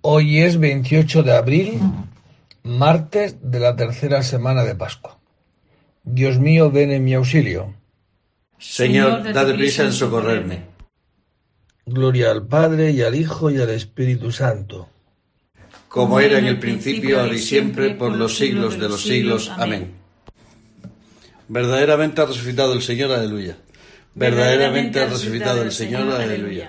Hoy es 28 de abril, martes de la tercera semana de Pascua. Dios mío, ven en mi auxilio. Señor, date prisa en socorrerme. Gloria al Padre y al Hijo y al Espíritu Santo. Como era en el principio, ahora y siempre, por los siglos de los siglos. Amén. Verdaderamente ha resucitado el Señor, aleluya. Verdaderamente ha resucitado el Señor, aleluya.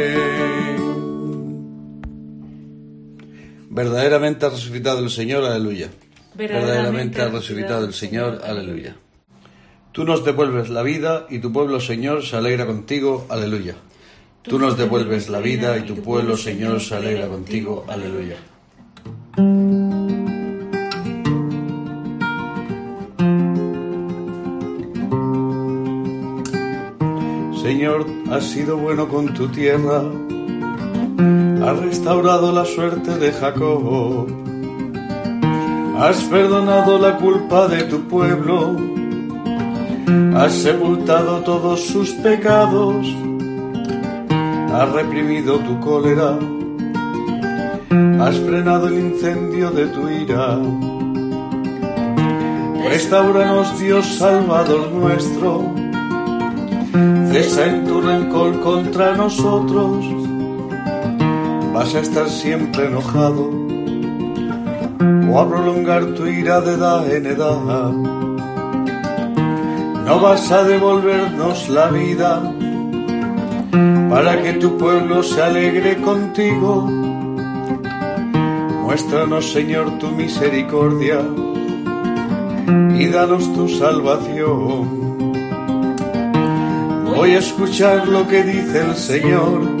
Verdaderamente ha resucitado el Señor, aleluya. Verdaderamente ha resucitado el Señor, aleluya. Tú nos devuelves la vida y tu pueblo, Señor, se alegra contigo, aleluya. Tú nos devuelves la vida y tu pueblo, Señor, se alegra contigo, aleluya. Señor, has sido bueno con tu tierra has restaurado la suerte de Jacob, has perdonado la culpa de tu pueblo, has sepultado todos sus pecados, has reprimido tu cólera, has frenado el incendio de tu ira. Restauranos Dios Salvador nuestro, cesa en tu rencor contra nosotros vas a estar siempre enojado o a prolongar tu ira de edad en edad. No vas a devolvernos la vida para que tu pueblo se alegre contigo. Muéstranos, Señor, tu misericordia y danos tu salvación. Voy a escuchar lo que dice el Señor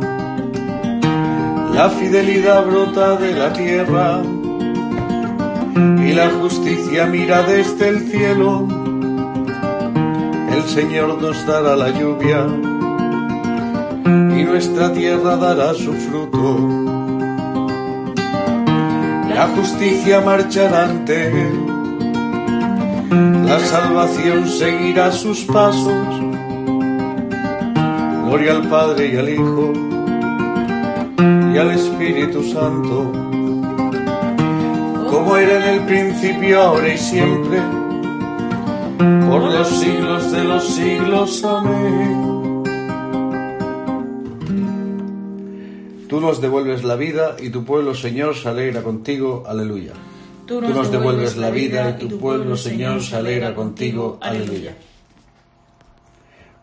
la fidelidad brota de la tierra y la justicia mira desde el cielo. El Señor nos dará la lluvia y nuestra tierra dará su fruto. La justicia marchará ante él, la salvación seguirá sus pasos. Gloria al Padre y al Hijo y al Espíritu Santo, como era en el principio, ahora y siempre, por los siglos de los siglos. Amén. Tú nos devuelves la vida y tu pueblo, Señor, se alegra contigo. Aleluya. Tú nos, devuelves la vida y tu pueblo, Señor, se alegra contigo. Aleluya.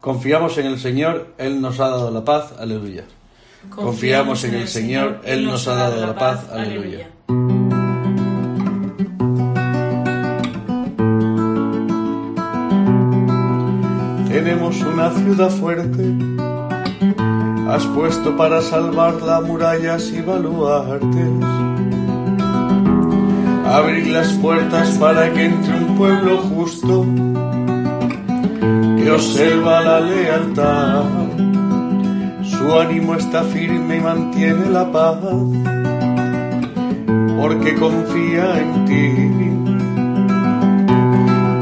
Confiamos en el Señor, Él nos ha dado la paz. Aleluya. Confiamos en el Señor, Él nos ha dado la paz. Aleluya. Tenemos una ciudad fuerte, has puesto para salvarla murallas y baluartes. Abrir las puertas para que entre un pueblo justo que observa la lealtad su ánimo está firme y mantiene la paz, porque confía en ti.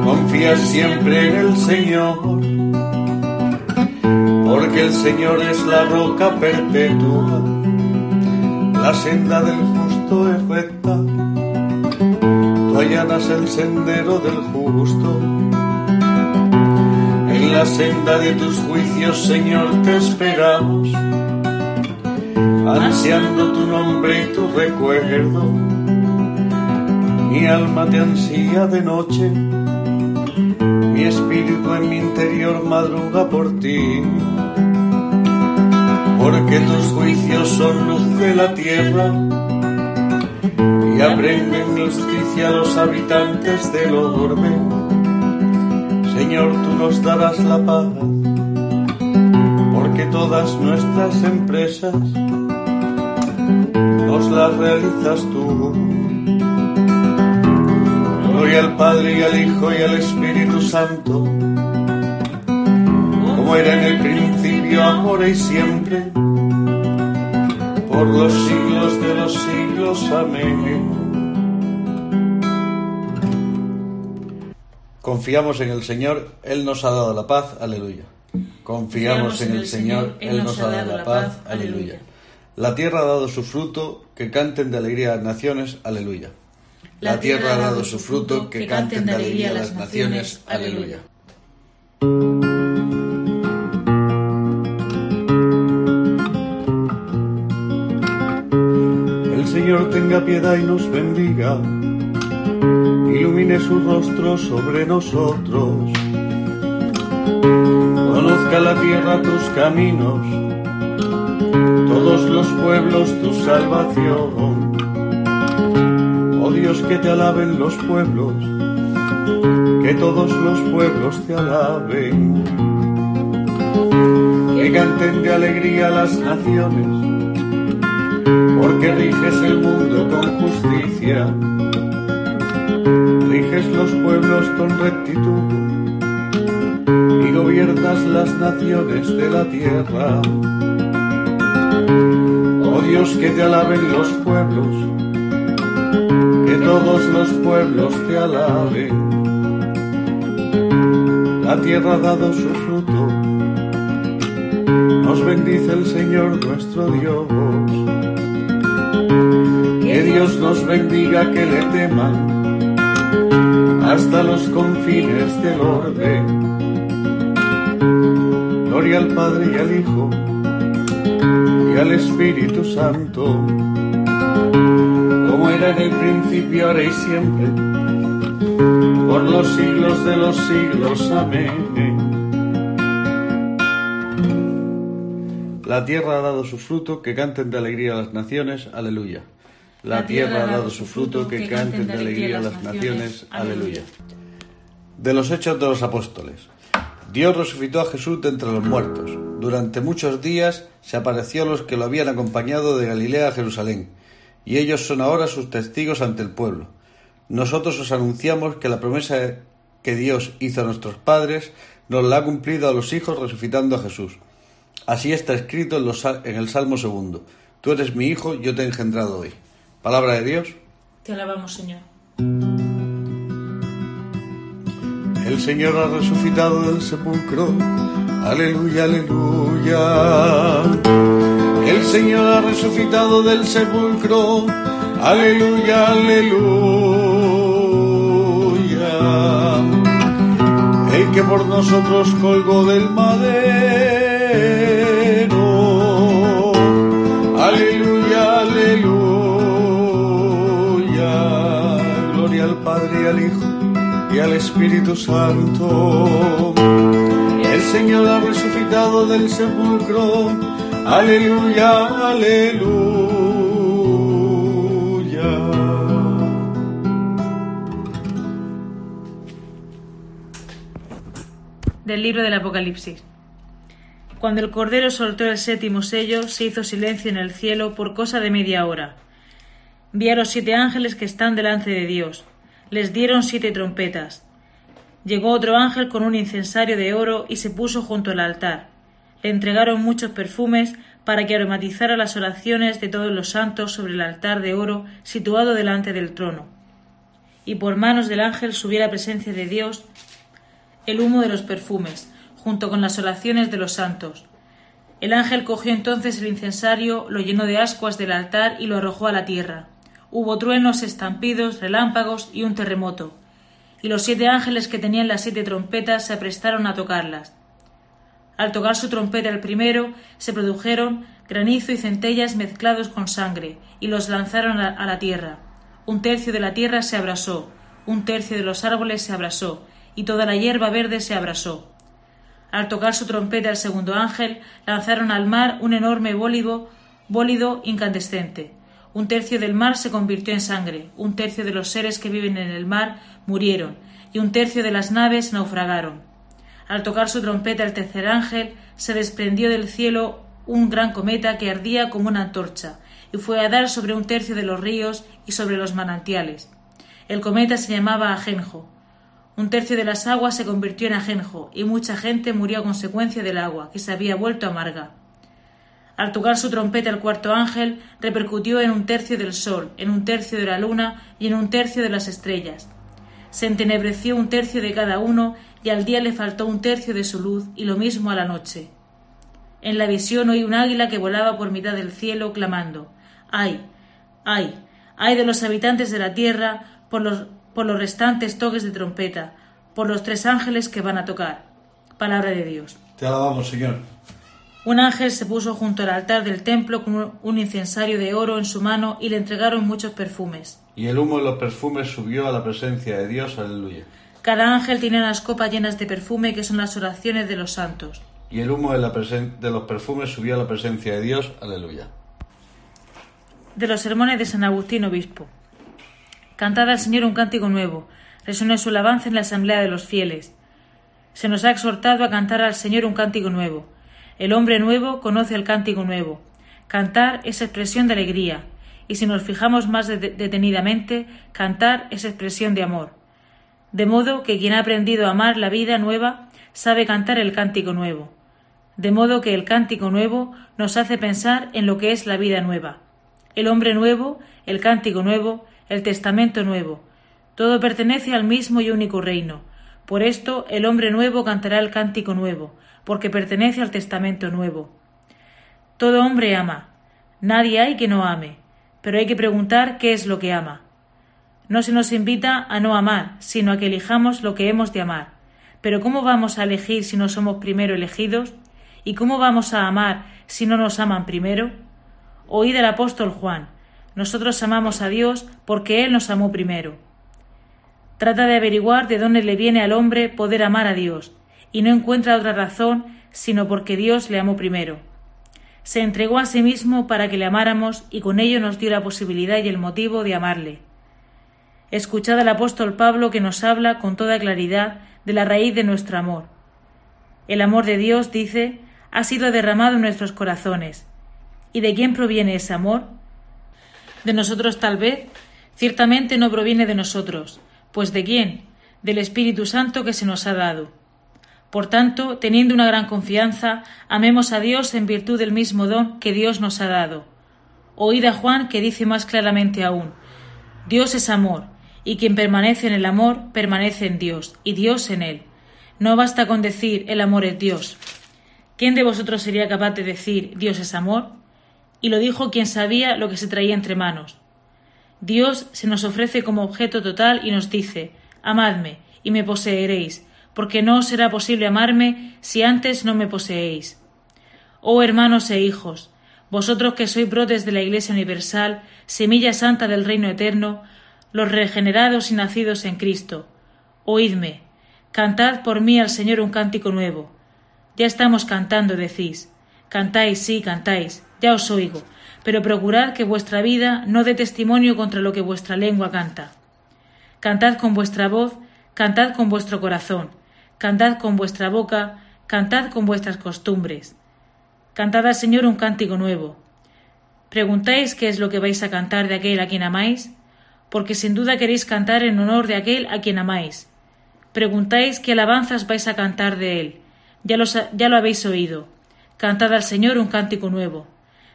confía siempre en el Señor, porque el Señor es la roca perpetua, la senda del justo es recta, tú allanas el sendero del justo. La senda de tus juicios, Señor, te esperamos, ansiando tu nombre y tu recuerdo mi alma te ansía de noche, mi espíritu en mi interior madruga por ti. Porque tus juicios son luz de la tierra y aprenden justicia a los habitantes del orbe. Señor, tú nos darás la paz, porque todas nuestras empresas nos las realizas tú. Gloria al Padre y al Hijo y al Espíritu Santo, como era en el principio, ahora y siempre, por los siglos de los siglos. Amén. Confiamos en el Señor, Él nos ha dado la paz, aleluya. Confiamos en el Señor, Él nos ha dado la paz, aleluya. La tierra ha dado su fruto, que canten de alegría las naciones, aleluya. La tierra ha dado su fruto, que canten de alegría las naciones. Aleluya. El Señor tenga piedad y nos bendiga, ilumine su rostro sobre nosotros, conozca la tierra tus caminos, todos los pueblos tu salvación. Oh Dios, que te alaben los pueblos, que todos los pueblos te alaben. Que canten de alegría las naciones, porque riges el mundo con justicia. Los pueblos con rectitud y gobiernas las naciones de la tierra. Oh Dios, que te alaben los pueblos todos los pueblos te alaben. La tierra ha dado su fruto, nos bendice el Señor nuestro Dios. Que Dios nos bendiga, que le teman hasta los confines del orden. Gloria al Padre y al Hijo y al Espíritu Santo era en el principio, ahora y siempre, por los siglos de los siglos. Amén. La tierra ha dado su fruto, que canten de alegría las naciones. Aleluya. La tierra ha dado su fruto, que canten de alegría las naciones. Aleluya. De los hechos de los apóstoles. Dios resucitó a Jesús de entre los muertos. Durante muchos días se apareció a los que lo habían acompañado de Galilea a Jerusalén y ellos son ahora sus testigos ante el pueblo. Nosotros os anunciamos que la promesa que Dios hizo a nuestros padres nos la ha cumplido a los hijos resucitando a Jesús. Así está escrito en, en el Salmo segundo. Tú eres mi hijo, yo te he engendrado hoy. Palabra de Dios. Te alabamos, Señor. El Señor ha resucitado del sepulcro. Aleluya, aleluya. El Señor ha resucitado del sepulcro. Aleluya, aleluya. El que por nosotros colgó del Espíritu Santo. El Señor ha resucitado del sepulcro Aleluya, aleluya. Del libro del Apocalipsis. Cuando el Cordero soltó el séptimo sello, se hizo silencio en el cielo por cosa de media hora. Vi a los siete ángeles que están delante de Dios. Les dieron siete trompetas. Llegó otro ángel con un incensario de oro y se puso junto al altar le entregaron muchos perfumes para que aromatizara las oraciones de todos los santos sobre el altar de oro situado delante del trono. Y por manos del ángel subió la presencia de Dios, el humo de los perfumes, junto con las oraciones de los santos. El ángel cogió entonces el incensario, lo llenó de ascuas del altar y lo arrojó a la tierra. Hubo truenos, estampidos, relámpagos y un terremoto. Y los siete ángeles que tenían las siete trompetas se aprestaron a tocarlas. Al tocar su trompeta el primero, se produjeron granizo y centellas mezclados con sangre, y los lanzaron a la tierra. Un tercio de la tierra se abrasó, un tercio de los árboles se abrasó, y toda la hierba verde se abrasó. Al tocar su trompeta el segundo ángel, lanzaron al mar un enorme bólido, bólido incandescente. Un tercio del mar se convirtió en sangre, un tercio de los seres que viven en el mar murieron, y un tercio de las naves naufragaron. Al tocar su trompeta el tercer ángel, se desprendió del cielo un gran cometa que ardía como una antorcha, y fue a dar sobre un tercio de los ríos y sobre los manantiales. El cometa se llamaba Ajenjo. Un tercio de las aguas se convirtió en ajenjo, y mucha gente murió a consecuencia del agua, que se había vuelto amarga. Al tocar su trompeta el cuarto ángel, repercutió en un tercio del sol, en un tercio de la luna y en un tercio de las estrellas. Se entenebreció un tercio de cada uno, y al día le faltó un tercio de su luz, y lo mismo a la noche. En la visión oí un águila que volaba por mitad del cielo, clamando Ay, ay, ay de los habitantes de la tierra por los por los restantes toques de trompeta, por los tres ángeles que van a tocar. Palabra de Dios. Te alabamos, Señor. Un ángel se puso junto al altar del templo con un incensario de oro en su mano y le entregaron muchos perfumes. Y el humo de los perfumes subió a la presencia de Dios. Aleluya. Cada ángel tiene unas copas llenas de perfume que son las oraciones de los santos. Y el humo de, la de los perfumes subió a la presencia de Dios. Aleluya. De los sermones de San Agustín Obispo. Cantad al Señor un cántico nuevo, resuene su alabanza en la asamblea de los fieles. Se nos ha exhortado a cantar al Señor un cántico nuevo. El hombre nuevo conoce el cántico nuevo. Cantar es expresión de alegría, y si nos fijamos más detenidamente, cantar es expresión de amor. De modo que quien ha aprendido a amar la vida nueva sabe cantar el cántico nuevo. De modo que el cántico nuevo nos hace pensar en lo que es la vida nueva. El hombre nuevo, el cántico nuevo, el Testamento Nuevo. Todo pertenece al mismo y único reino. Por esto el hombre nuevo cantará el cántico nuevo, porque pertenece al Testamento Nuevo. Todo hombre ama. Nadie hay que no ame, pero hay que preguntar qué es lo que ama. No se nos invita a no amar, sino a que elijamos lo que hemos de amar. Pero ¿cómo vamos a elegir si no somos primero elegidos? ¿Y cómo vamos a amar si no nos aman primero? Oíd al apóstol Juan, nosotros amamos a Dios porque Él nos amó primero. Trata de averiguar de dónde le viene al hombre poder amar a Dios, y no encuentra otra razón sino porque Dios le amó primero. Se entregó a sí mismo para que le amáramos y con ello nos dio la posibilidad y el motivo de amarle. Escuchad al apóstol Pablo que nos habla con toda claridad de la raíz de nuestro amor. El amor de Dios, dice, ha sido derramado en nuestros corazones. ¿Y de quién proviene ese amor? de nosotros tal vez, ciertamente no proviene de nosotros, pues ¿de quién? Del Espíritu Santo que se nos ha dado. Por tanto, teniendo una gran confianza, amemos a Dios en virtud del mismo don que Dios nos ha dado. Oíd a Juan que dice más claramente aún, Dios es amor, y quien permanece en el amor permanece en Dios, y Dios en él. No basta con decir el amor es Dios. ¿Quién de vosotros sería capaz de decir Dios es amor? y lo dijo quien sabía lo que se traía entre manos. Dios se nos ofrece como objeto total y nos dice Amadme, y me poseeréis, porque no os será posible amarme si antes no me poseéis. Oh hermanos e hijos, vosotros que sois brotes de la Iglesia universal, semilla santa del reino eterno, los regenerados y nacidos en Cristo, oídme, cantad por mí al Señor un cántico nuevo. Ya estamos cantando, decís. Cantáis, sí, cantáis ya os oigo, pero procurad que vuestra vida no dé testimonio contra lo que vuestra lengua canta. Cantad con vuestra voz, cantad con vuestro corazón, cantad con vuestra boca, cantad con vuestras costumbres. Cantad al Señor un cántico nuevo. ¿Preguntáis qué es lo que vais a cantar de aquel a quien amáis? Porque sin duda queréis cantar en honor de aquel a quien amáis. Preguntáis qué alabanzas vais a cantar de él. Ya, ya lo habéis oído. Cantad al Señor un cántico nuevo.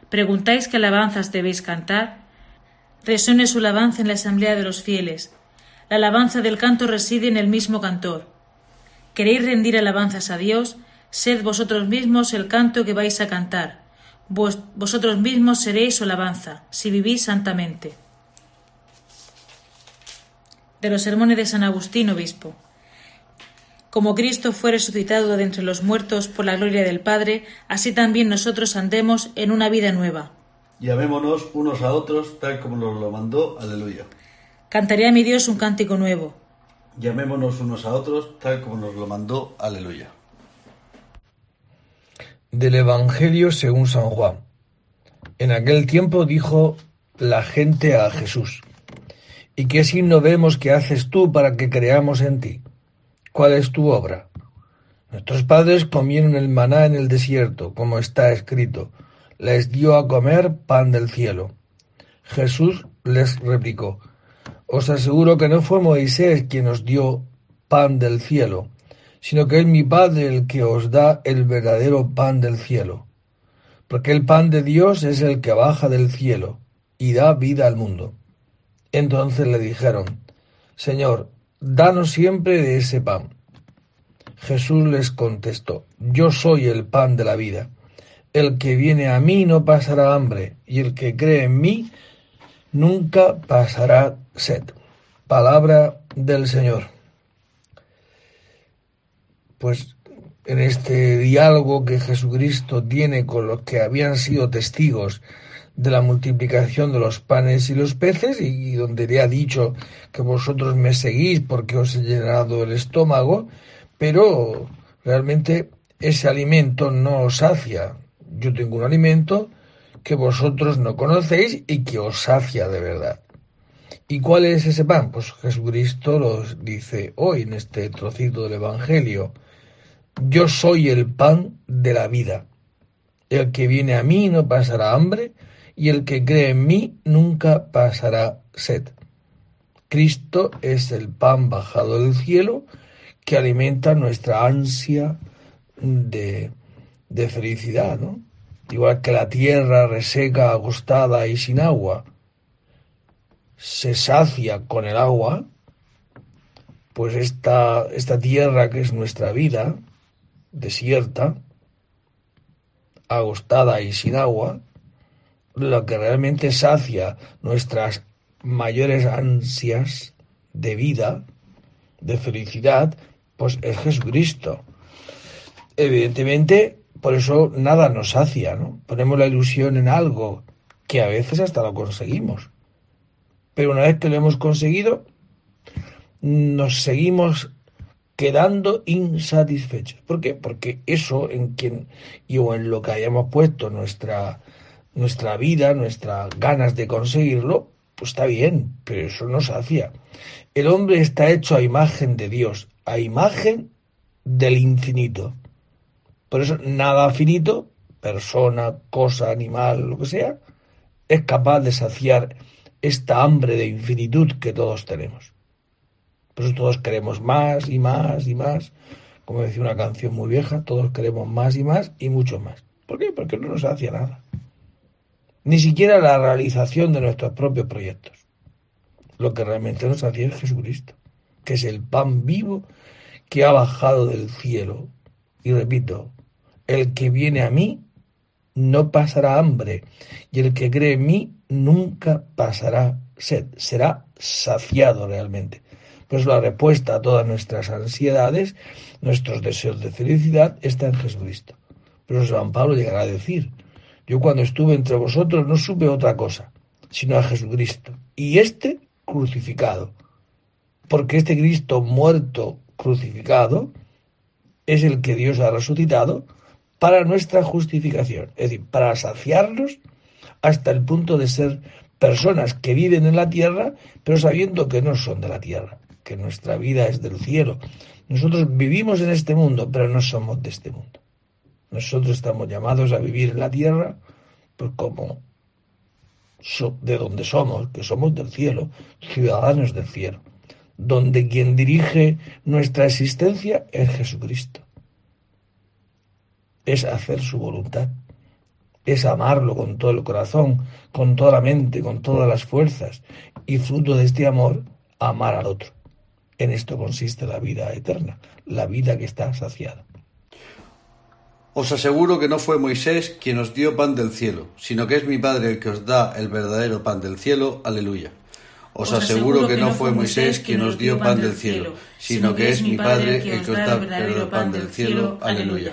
¿Preguntáis qué alabanzas debéis cantar? Resuene su alabanza en la asamblea de los fieles. La alabanza del canto reside en el mismo cantor. ¿Queréis rendir alabanzas a Dios? Sed vosotros mismos el canto que vais a cantar. vosotros mismos seréis su alabanza, si vivís santamente. De los sermones de San Agustín, obispo. Como Cristo fue resucitado de entre los muertos por la gloria del Padre, así también nosotros andemos en una vida nueva. Llamémonos unos a otros tal como nos lo mandó. Aleluya. Cantaré a mi Dios un cántico nuevo. Llamémonos unos a otros tal como nos lo mandó. Aleluya. Del Evangelio según San Juan. En aquel tiempo dijo la gente a Jesús, ¿y qué signo vemos que haces tú para que creamos en ti? ¿Cuál es tu obra? Nuestros padres comieron el maná en el desierto, como está escrito. Les dio a comer pan del cielo. Jesús les replicó, Os aseguro que no fue Moisés quien os dio pan del cielo, sino que es mi Padre el que os da el verdadero pan del cielo. Porque el pan de Dios es el que baja del cielo y da vida al mundo. Entonces le dijeron, Señor, Danos siempre de ese pan. Jesús les contestó, Yo soy el pan de la vida. El que viene a mí no pasará hambre, y el que cree en mí nunca pasará sed. Palabra del Señor. Pues en este diálogo que Jesucristo tiene con los que habían sido testigos de la multiplicación de los panes y los peces, y donde le ha dicho que vosotros me seguís porque os he llenado el estómago, pero realmente ese alimento no os sacia. Yo tengo un alimento que vosotros no conocéis y que os sacia de verdad. ¿Y cuál es ese pan? Pues Jesucristo lo dice hoy en este trocito del Evangelio. Yo soy el pan de la vida. El que viene a mí no pasará hambre, y el que cree en mí nunca pasará sed. Cristo es el pan bajado del cielo que alimenta nuestra ansia de, de felicidad, ¿no? Igual que la tierra reseca, agostada y sin agua se sacia con el agua, pues esta, esta tierra que es nuestra vida, desierta, agostada y sin agua, lo que realmente sacia nuestras mayores ansias de vida, de felicidad, pues es Jesucristo. Evidentemente, por eso nada nos sacia, ¿no? Ponemos la ilusión en algo que a veces hasta lo conseguimos. Pero una vez que lo hemos conseguido, nos seguimos quedando insatisfechos. ¿Por qué? Porque eso en quien y o en lo que hayamos puesto nuestra nuestra vida, nuestras ganas de conseguirlo, pues está bien, pero eso no sacia. El hombre está hecho a imagen de Dios, a imagen del infinito. Por eso nada finito, persona, cosa, animal, lo que sea, es capaz de saciar esta hambre de infinitud que todos tenemos. Por eso todos queremos más y más y más. Como decía una canción muy vieja, todos queremos más y más y mucho más. ¿Por qué? Porque no nos sacia nada ni siquiera la realización de nuestros propios proyectos. Lo que realmente nos hacía es Jesucristo, que es el pan vivo que ha bajado del cielo. Y repito, el que viene a mí no pasará hambre, y el que cree en mí nunca pasará sed, será saciado realmente. Pues la respuesta a todas nuestras ansiedades, nuestros deseos de felicidad, está en Jesucristo. Pero San Pablo llegará a decir, yo cuando estuve entre vosotros no supe otra cosa, sino a Jesucristo. Y este crucificado. Porque este Cristo muerto, crucificado, es el que Dios ha resucitado para nuestra justificación. Es decir, para saciarnos hasta el punto de ser personas que viven en la tierra, pero sabiendo que no son de la tierra, que nuestra vida es del cielo. Nosotros vivimos en este mundo, pero no somos de este mundo. Nosotros estamos llamados a vivir en la tierra, pues como de donde somos, que somos del cielo, ciudadanos del cielo, donde quien dirige nuestra existencia es Jesucristo. Es hacer su voluntad, es amarlo con todo el corazón, con toda la mente, con todas las fuerzas, y fruto de este amor, amar al otro. En esto consiste la vida eterna, la vida que está saciada. Os aseguro que no fue Moisés quien os dio pan del cielo, sino que es mi Padre el que os da el verdadero pan del cielo. Aleluya. Os aseguro que no fue Moisés quien os dio pan del cielo, sino que es mi Padre el que os da el verdadero pan del cielo. Aleluya.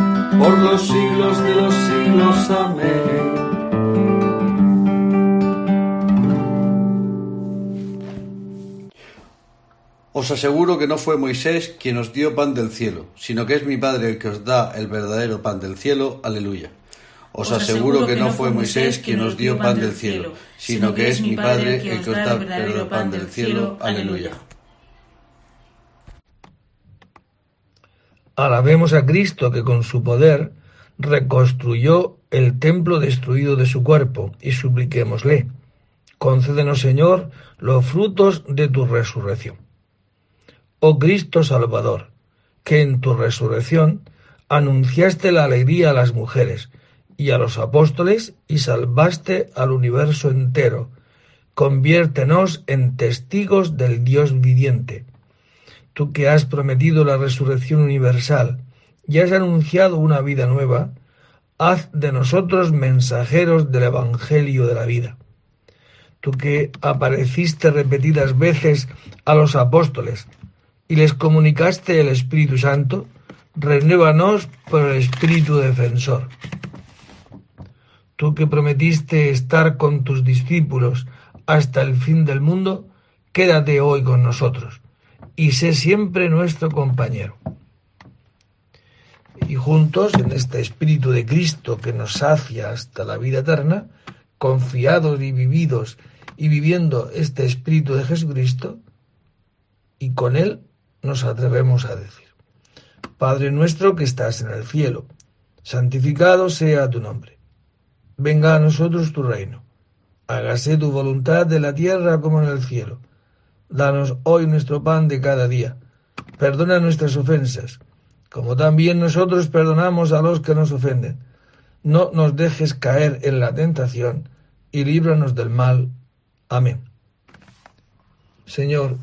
por los siglos de los siglos. Amén. Os aseguro que no fue Moisés quien os dio pan del cielo, sino que es mi Padre el que os da el verdadero pan del cielo. Aleluya. Os aseguro que no fue Moisés quien nos dio pan del cielo, sino que es mi Padre el que os da el verdadero pan del cielo. Aleluya. Alabemos a Cristo que con su poder reconstruyó el templo destruido de su cuerpo y supliquémosle. Concédenos, Señor, los frutos de tu resurrección. Oh Cristo Salvador, que en tu resurrección anunciaste la alegría a las mujeres, y a los apóstoles y salvaste al universo entero. Conviértenos en testigos del Dios viviente. Tú que has prometido la resurrección universal y has anunciado una vida nueva, haz de nosotros mensajeros del Evangelio de la vida. Tú que apareciste repetidas veces a los apóstoles y les comunicaste el Espíritu Santo, renuévanos por el Espíritu defensor tú que prometiste estar con tus discípulos hasta el fin del mundo, quédate hoy con nosotros y sé siempre nuestro compañero. Y juntos, en este Espíritu de Cristo que nos sacia hasta la vida eterna, confiados y vividos y viviendo este Espíritu de Jesucristo, y con Él nos atrevemos a decir, Padre nuestro que estás en el cielo, santificado sea tu nombre Venga a nosotros tu reino. Hágase tu voluntad de la tierra como en el cielo. Danos hoy nuestro pan de cada día. Perdona nuestras ofensas, como también nosotros perdonamos a los que nos ofenden. No nos dejes caer en la tentación y líbranos del mal. Amén. Señor,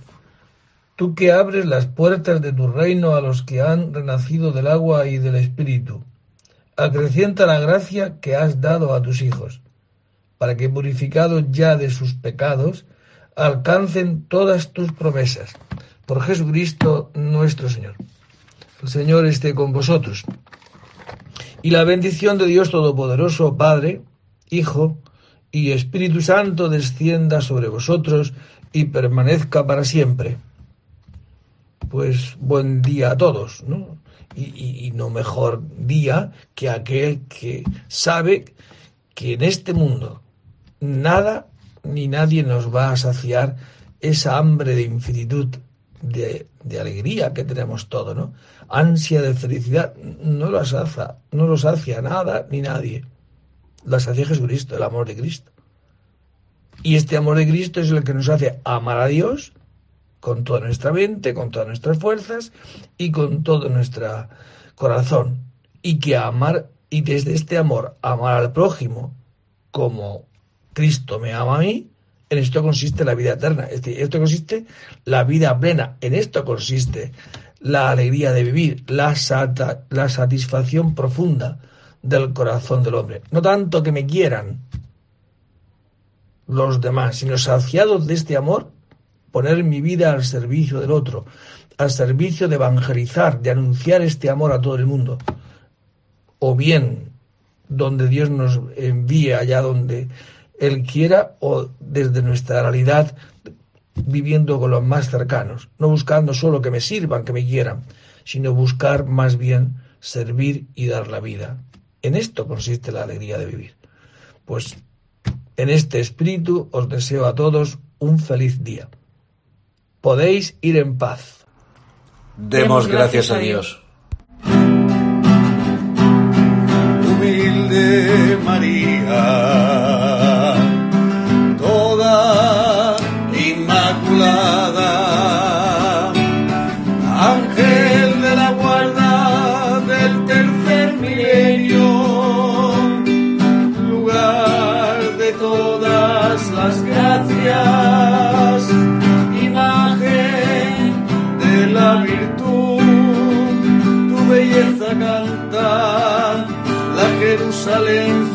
tú que abres las puertas de tu reino a los que han renacido del agua y del Espíritu acrecienta la gracia que has dado a tus hijos, para que purificados ya de sus pecados, alcancen todas tus promesas. Por Jesucristo nuestro Señor. El Señor esté con vosotros. Y la bendición de Dios Todopoderoso, Padre, Hijo y Espíritu Santo descienda sobre vosotros y permanezca para siempre. Pues buen día a todos, ¿no? y, y- no mejor día que aquel que sabe que en este mundo nada ni nadie nos va a saciar esa hambre de infinitud, de, de alegría que tenemos todo, ¿no? Ansia de felicidad, no lo sacia, no lo sacia nada ni nadie. La sacia Jesucristo, el amor de Cristo. Y este amor de Cristo es el que nos hace amar a Dios con toda nuestra mente, con todas nuestras fuerzas y con todo nuestro corazón. Y que amar, y desde este amor, amar al prójimo como Cristo me ama a mí, en esto consiste la vida eterna. Es decir, esto consiste la vida plena. En esto consiste la alegría de vivir, la, la satisfacción profunda del corazón del hombre. No tanto que me quieran los demás, sino saciados de este amor, poner mi vida al servicio del otro, al servicio de evangelizar, de anunciar este amor a todo el mundo. O bien donde Dios nos envíe, allá donde Él quiera, o desde nuestra realidad, viviendo con los más cercanos, no buscando solo que me sirvan, que me quieran, sino buscar más bien servir y dar la vida. En esto consiste la alegría de vivir. Pues en este espíritu os deseo a todos un feliz día. Podéis ir en paz. Demos gracias a Dios. Humilde María, Jerusalem.